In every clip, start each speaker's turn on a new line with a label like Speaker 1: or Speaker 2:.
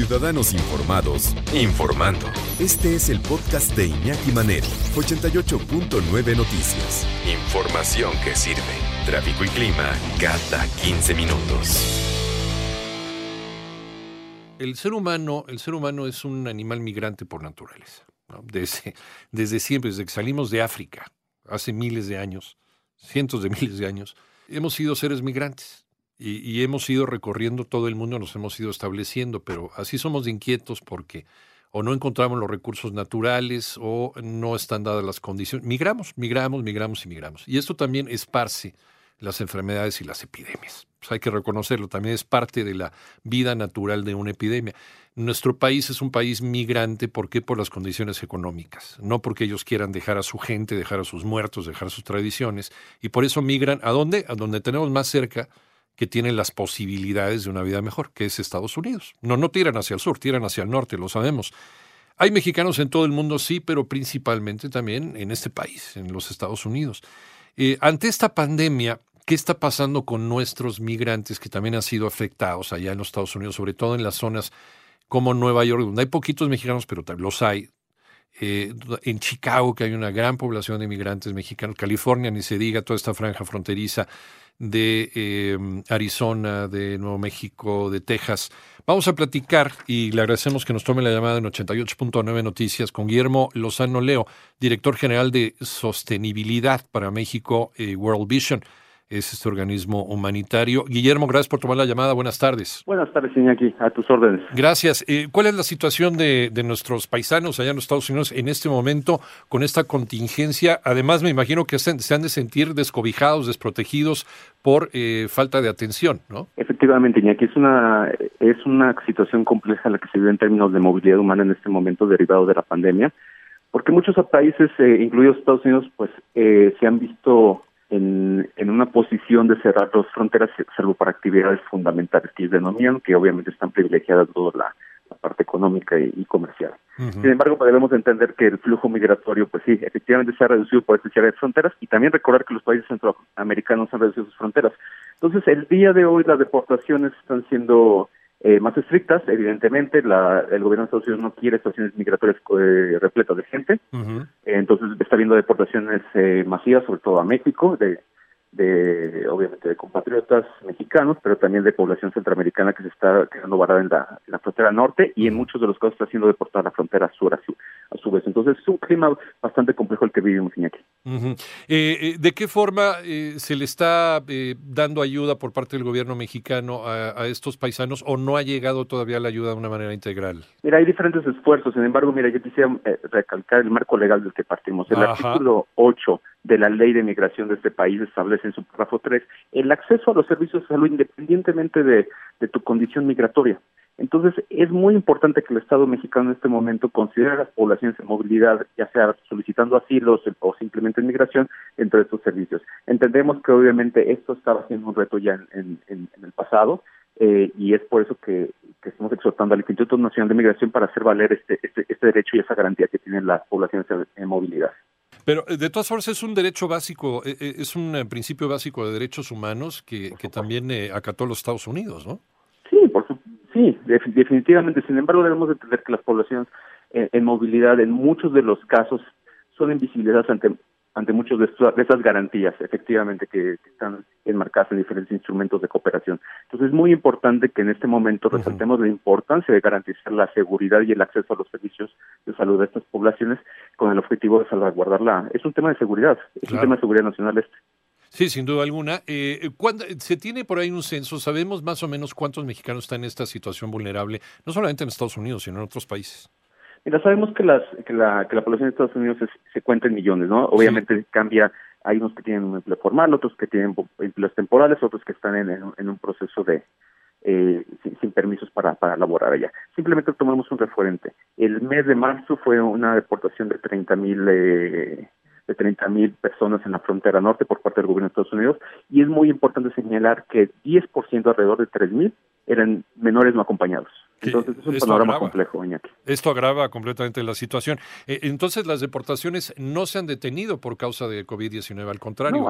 Speaker 1: Ciudadanos informados, informando. Este es el podcast de Iñaki Manero, 88.9 Noticias. Información que sirve. Tráfico y clima cada 15 minutos.
Speaker 2: El ser humano, el ser humano es un animal migrante por naturaleza. Desde, desde siempre, desde que salimos de África, hace miles de años, cientos de miles de años, hemos sido seres migrantes y, hemos ido recorriendo todo el mundo, nos hemos ido estableciendo, pero así somos inquietos porque o no encontramos los recursos naturales o no están dadas las condiciones. Migramos, migramos, migramos y migramos. Y esto también esparce las enfermedades y las epidemias. Pues hay que reconocerlo, también es parte de la vida natural de una epidemia. Nuestro país es un país migrante, ¿por qué? Por las condiciones económicas, no porque ellos quieran dejar a su gente, dejar a sus muertos, dejar sus tradiciones, y por eso migran a dónde? A donde tenemos más cerca que tienen las posibilidades de una vida mejor, que es Estados Unidos. No, no tiran hacia el sur, tiran hacia el norte, lo sabemos. Hay mexicanos en todo el mundo, sí, pero principalmente también en este país, en los Estados Unidos. Eh, ante esta pandemia, ¿qué está pasando con nuestros migrantes que también han sido afectados allá en los Estados Unidos, sobre todo en las zonas como Nueva York, donde hay poquitos mexicanos, pero los hay? Eh, en Chicago, que hay una gran población de migrantes mexicanos, California, ni se diga, toda esta franja fronteriza de eh, Arizona, de Nuevo México, de Texas. Vamos a platicar y le agradecemos que nos tome la llamada en 88.9 Noticias con Guillermo Lozano Leo, director general de Sostenibilidad para México, eh, World Vision es este organismo humanitario. Guillermo, gracias por tomar la llamada. Buenas tardes.
Speaker 3: Buenas tardes, Iñaki. A tus órdenes.
Speaker 2: Gracias. Eh, ¿Cuál es la situación de, de, nuestros paisanos allá en los Estados Unidos en este momento con esta contingencia? Además, me imagino que se, se han de sentir descobijados, desprotegidos por eh, falta de atención, ¿no?
Speaker 3: Efectivamente, Iñaki. Es una, es una situación compleja la que se vive en términos de movilidad humana en este momento derivado de la pandemia, porque muchos países, eh, incluidos Estados Unidos, pues eh, se han visto en, en, una posición de cerrar las fronteras, salvo para actividades fundamentales que ellos denominan, que obviamente están privilegiadas toda la, la parte económica y, y comercial. Uh -huh. Sin embargo, debemos entender que el flujo migratorio, pues sí, efectivamente se ha reducido por este cierre de fronteras y también recordar que los países centroamericanos han reducido sus fronteras. Entonces, el día de hoy las deportaciones están siendo eh, más estrictas, evidentemente, la, el gobierno de Estados Unidos no quiere estaciones migratorias eh, repletas de gente, uh -huh. Entonces está habiendo deportaciones eh, masivas, sobre todo a México, de, de obviamente de compatriotas mexicanos, pero también de población centroamericana que se está quedando varada en la, en la frontera norte y en muchos de los casos está siendo deportada a la frontera sur a su, a su vez. Entonces es un clima bastante complejo el que vivimos, Iñaki.
Speaker 2: Uh -huh. eh, ¿De qué forma eh, se le está eh, dando ayuda por parte del gobierno mexicano a, a, estos paisanos o no ha llegado todavía la ayuda de una manera integral?
Speaker 3: Mira, hay diferentes esfuerzos. Sin embargo, mira, yo quisiera recalcar el marco legal del que partimos. El Ajá. artículo 8 de la ley de migración de este país establece en su párrafo 3 el acceso a los servicios de salud independientemente de, de tu condición migratoria. Entonces, es muy importante que el Estado mexicano en este momento considere a las poblaciones en movilidad, ya sea solicitando asilos o simplemente en migración, dentro de estos servicios. Entendemos que obviamente esto estaba siendo un reto ya en, en, en el pasado, eh, y es por eso que, que, estamos exhortando al Instituto Nacional de Migración para hacer valer este, este, este derecho y esa garantía que tienen las poblaciones en, en movilidad.
Speaker 2: Pero de todas formas es un derecho básico, es un principio básico de derechos humanos que, que también eh, acató los Estados Unidos, ¿no?
Speaker 3: Sí, definitivamente. Sin embargo, debemos entender que las poblaciones en, en movilidad, en muchos de los casos, son invisibilizadas ante ante muchas de, de, esas garantías, efectivamente, que, que, están enmarcadas en diferentes instrumentos de cooperación. Entonces, es muy importante que en este momento resaltemos uh -huh. la importancia de garantizar la seguridad y el acceso a los servicios de salud de estas poblaciones con el objetivo de salvaguardarla. Es un tema de seguridad, es claro. un tema de seguridad nacional este.
Speaker 2: Sí, sin duda alguna. Eh, ¿cuándo, ¿Se tiene por ahí un censo? ¿Sabemos más o menos cuántos mexicanos están en esta situación vulnerable, no solamente en Estados Unidos, sino en otros países?
Speaker 3: Mira, sabemos que, las, que, la, que la población de Estados Unidos es, se cuenta en millones, ¿no? Obviamente sí. cambia, hay unos que tienen un empleo formal, otros que tienen empleos temporales, otros que están en, en, en un proceso de, eh, sin, permisos para, para laborar allá. Simplemente tomamos un referente. El mes de marzo fue una deportación de 30 mil eh, de 30 mil personas en la frontera norte por parte del gobierno de Estados Unidos y es muy importante señalar que 10% alrededor de 3 mil eran menores no acompañados. Entonces es un panorama complejo, Iñaki.
Speaker 2: Esto agrava completamente la situación. Eh, entonces las deportaciones no se han detenido por causa de COVID-19, al contrario.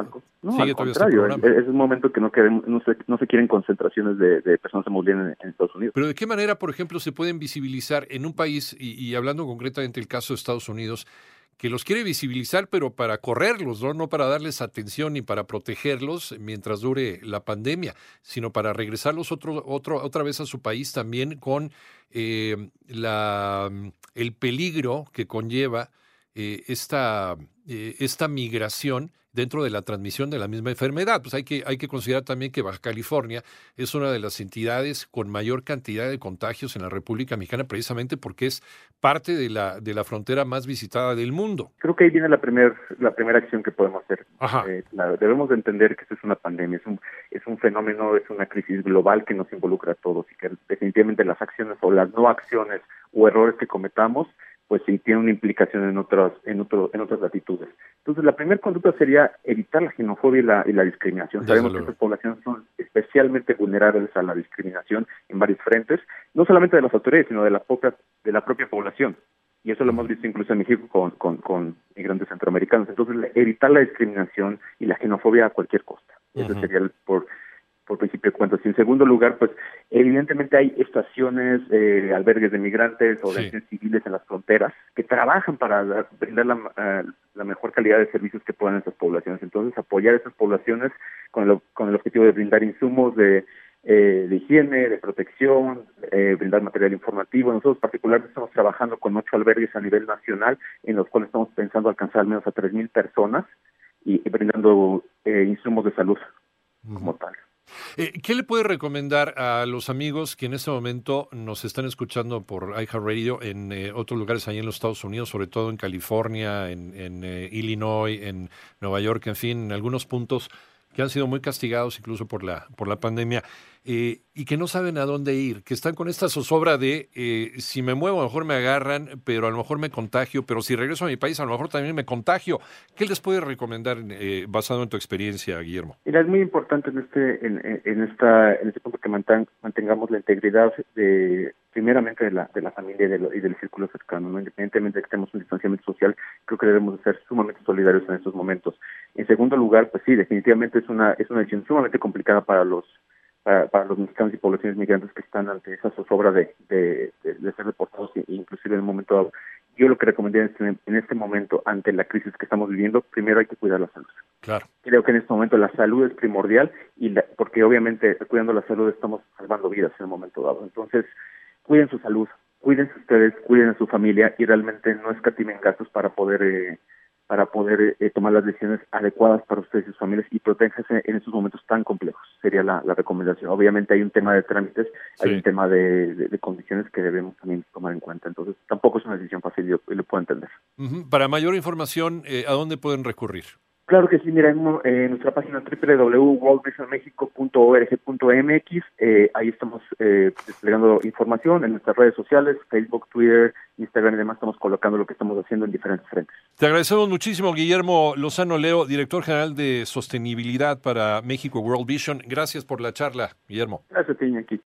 Speaker 3: No, al, este contrario. es, un momento que no, queremos, no, se, no se quieren concentraciones de, personas que en, en, Estados Unidos.
Speaker 2: Pero ¿de qué manera, por ejemplo, se pueden visibilizar en un país, y, y hablando concretamente del caso de Estados Unidos, que los quiere visibilizar, pero para correrlos, ¿no? no para darles atención ni para protegerlos mientras dure la pandemia, sino para regresarlos otro, otro, otra vez a su país también con eh, la, el peligro que conlleva eh, esta, eh, esta migración dentro de la transmisión de la misma enfermedad. Pues hay que, hay que considerar también que Baja California es una de las entidades con mayor cantidad de contagios en la República Mexicana, precisamente porque es parte de la, de la frontera más visitada del mundo.
Speaker 3: Creo que ahí viene la, primer, la primera acción que podemos hacer. Eh, debemos de entender que esto es una pandemia, es un, es un fenómeno, es una crisis global que nos involucra a todos y que definitivamente las acciones o las no acciones o errores que cometamos pues sí tiene una implicación en otras en otro, en otras latitudes. Entonces, la primera conducta sería evitar la xenofobia y la, discriminación. Sabemos que estas poblaciones son especialmente vulnerables a la discriminación en varios frentes, no solamente de las autoridades, sino de la propia de la propia población. Y eso lo hemos visto incluso en México con, con, con migrantes centroamericanos. Entonces, evitar la discriminación y la xenofobia a cualquier costa. Eso sería el, por por principio de cuentas. Y en segundo lugar, pues evidentemente hay estaciones, eh, albergues de migrantes o de civiles en las fronteras que trabajan para brindar la, la, mejor calidad de servicios que puedan a esas poblaciones. Entonces, apoyar a esas poblaciones con el, con el objetivo de brindar insumos de, eh, de higiene, de protección, eh, brindar material informativo. Nosotros particularmente estamos trabajando con ocho albergues a nivel nacional en los cuales estamos pensando alcanzar al menos a tres mil personas y, brindando eh, insumos de salud como tal.
Speaker 2: Eh, ¿Qué le puede recomendar a los amigos que en este momento nos están escuchando por iHeartRadio en eh, otros lugares allá en los Estados Unidos, sobre todo en California, en, eh, Illinois, en Nueva York, en fin, en algunos puntos que han sido muy castigados incluso por la, por la pandemia? Eh, y que no saben a dónde ir, que están con esta zozobra de eh, si me muevo a lo mejor me agarran, pero a lo mejor me contagio, pero si regreso a mi país a lo mejor también me contagio. ¿Qué les puede recomendar eh, basado en tu experiencia, Guillermo?
Speaker 3: Mira, es muy importante en este en, en esta en este punto que mantengamos la integridad de primeramente de la de la familia y, y del círculo cercano, ¿no? independientemente de que tengamos un distanciamiento social, creo que debemos ser sumamente solidarios en estos momentos. En segundo lugar, pues sí, definitivamente es una es una decisión sumamente complicada para los para, los mexicanos y poblaciones migrantes que están ante esa zozobra de, de, ser deportados, inclusive en un momento dado. Yo lo que recomendaría en este, en este momento, ante la crisis que estamos viviendo, primero hay que cuidar la salud.
Speaker 2: Claro.
Speaker 3: Creo que en este momento la salud es primordial y porque obviamente cuidando la salud estamos salvando vidas en un momento dado. Entonces, cuiden su salud, cuídense ustedes, cuiden a su familia y realmente no escatimen gastos para poder eh, para poder eh, tomar las decisiones adecuadas para ustedes y sus familias y protéjanse en estos momentos tan complejos. Sería la, recomendación. Obviamente hay un tema de trámites, hay un tema de, condiciones que debemos también tomar en cuenta. Entonces, tampoco es una decisión fácil, yo, lo puedo entender.
Speaker 2: Para mayor información, eh, ¿a dónde pueden recurrir?
Speaker 3: Claro que sí, mira, en, nuestra página www.worldvisionmexico.org.mx, eh, ahí estamos eh, desplegando información en nuestras redes sociales, Facebook, Twitter, Instagram y demás, estamos colocando lo que estamos haciendo en diferentes frentes.
Speaker 2: Te agradecemos muchísimo, Guillermo Lozano Leo, director general de sostenibilidad para México World Vision. Gracias por la charla, Guillermo.
Speaker 3: Gracias, Tiña, aquí.